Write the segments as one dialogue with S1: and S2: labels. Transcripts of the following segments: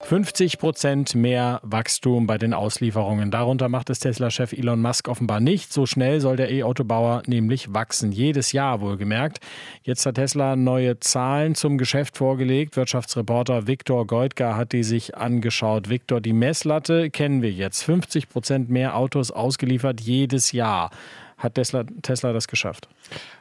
S1: 50 Prozent mehr Wachstum bei den Auslieferungen. Darunter macht es Tesla-Chef Elon Musk offenbar nicht. So schnell soll der E-Autobauer nämlich wachsen. Jedes Jahr wohlgemerkt. Jetzt hat Tesla neue Zahlen zum Geschäft vorgelegt. Wirtschaftsreporter Viktor Goitger hat die sich angeschaut. Viktor, die Messlatte kennen wir jetzt. 50 Prozent mehr Autos ausgeliefert jedes Jahr. Hat Tesla, Tesla das geschafft?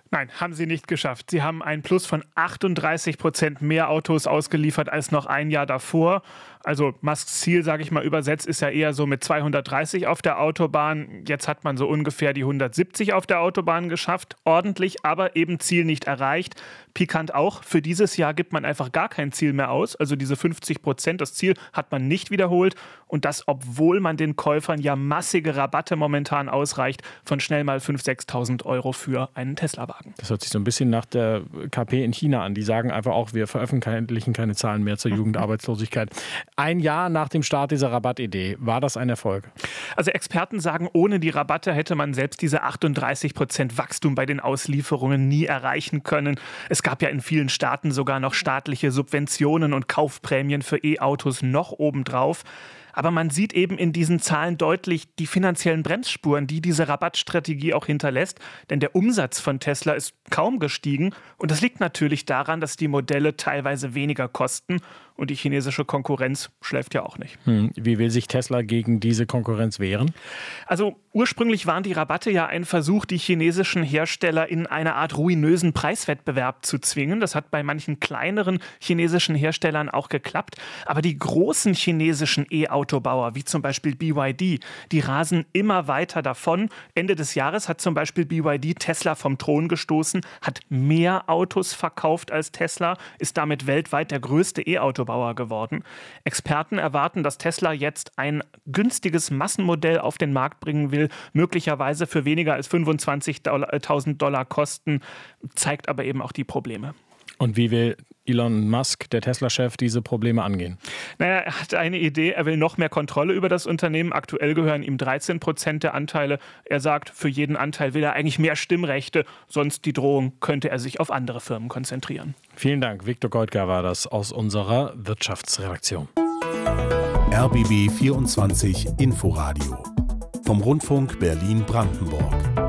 S2: Nein, haben sie nicht geschafft. Sie haben ein Plus von 38 Prozent mehr Autos ausgeliefert als noch ein Jahr davor. Also Musks Ziel, sage ich mal übersetzt, ist ja eher so mit 230 auf der Autobahn. Jetzt hat man so ungefähr die 170 auf der Autobahn geschafft. Ordentlich, aber eben Ziel nicht erreicht. Pikant auch, für dieses Jahr gibt man einfach gar kein Ziel mehr aus. Also diese 50 Prozent, das Ziel hat man nicht wiederholt. Und das, obwohl man den Käufern ja massige Rabatte momentan ausreicht von schnell mal 5.000, 6.000 Euro für einen Tesla-Wagen.
S1: Das hört sich so ein bisschen nach der KP in China an. Die sagen einfach auch, wir veröffentlichen keine Zahlen mehr zur Jugendarbeitslosigkeit. Ein Jahr nach dem Start dieser Rabattidee, war das ein Erfolg?
S2: Also Experten sagen, ohne die Rabatte hätte man selbst diese 38 Prozent Wachstum bei den Auslieferungen nie erreichen können. Es gab ja in vielen Staaten sogar noch staatliche Subventionen und Kaufprämien für E-Autos noch obendrauf. Aber man sieht eben in diesen Zahlen deutlich die finanziellen Bremsspuren, die diese Rabattstrategie auch hinterlässt. Denn der Umsatz von Tesla ist kaum gestiegen. Und das liegt natürlich daran, dass die Modelle teilweise weniger kosten und die chinesische Konkurrenz schläft ja auch nicht.
S1: Hm. Wie will sich Tesla gegen diese Konkurrenz wehren?
S2: Also ursprünglich waren die Rabatte ja ein Versuch, die chinesischen Hersteller in eine Art ruinösen Preiswettbewerb zu zwingen. Das hat bei manchen kleineren chinesischen Herstellern auch geklappt. Aber die großen chinesischen E-Autobauer, wie zum Beispiel BYD, die rasen immer weiter davon. Ende des Jahres hat zum Beispiel BYD Tesla vom Thron gestoßen, hat mehr Autos verkauft als Tesla, ist damit weltweit der größte E-Autobauer Autobauer geworden. Experten erwarten, dass Tesla jetzt ein günstiges Massenmodell auf den Markt bringen will, möglicherweise für weniger als 25.000 Dollar Kosten, zeigt aber eben auch die Probleme.
S1: Und wie will Elon Musk, der Tesla-Chef, diese Probleme angehen?
S2: Naja, er hat eine Idee, er will noch mehr Kontrolle über das Unternehmen. Aktuell gehören ihm 13 Prozent der Anteile. Er sagt, für jeden Anteil will er eigentlich mehr Stimmrechte, sonst die Drohung könnte er sich auf andere Firmen konzentrieren.
S1: Vielen Dank. Viktor Goldgar war das aus unserer Wirtschaftsredaktion.
S3: RBB 24 Inforadio vom Rundfunk Berlin-Brandenburg.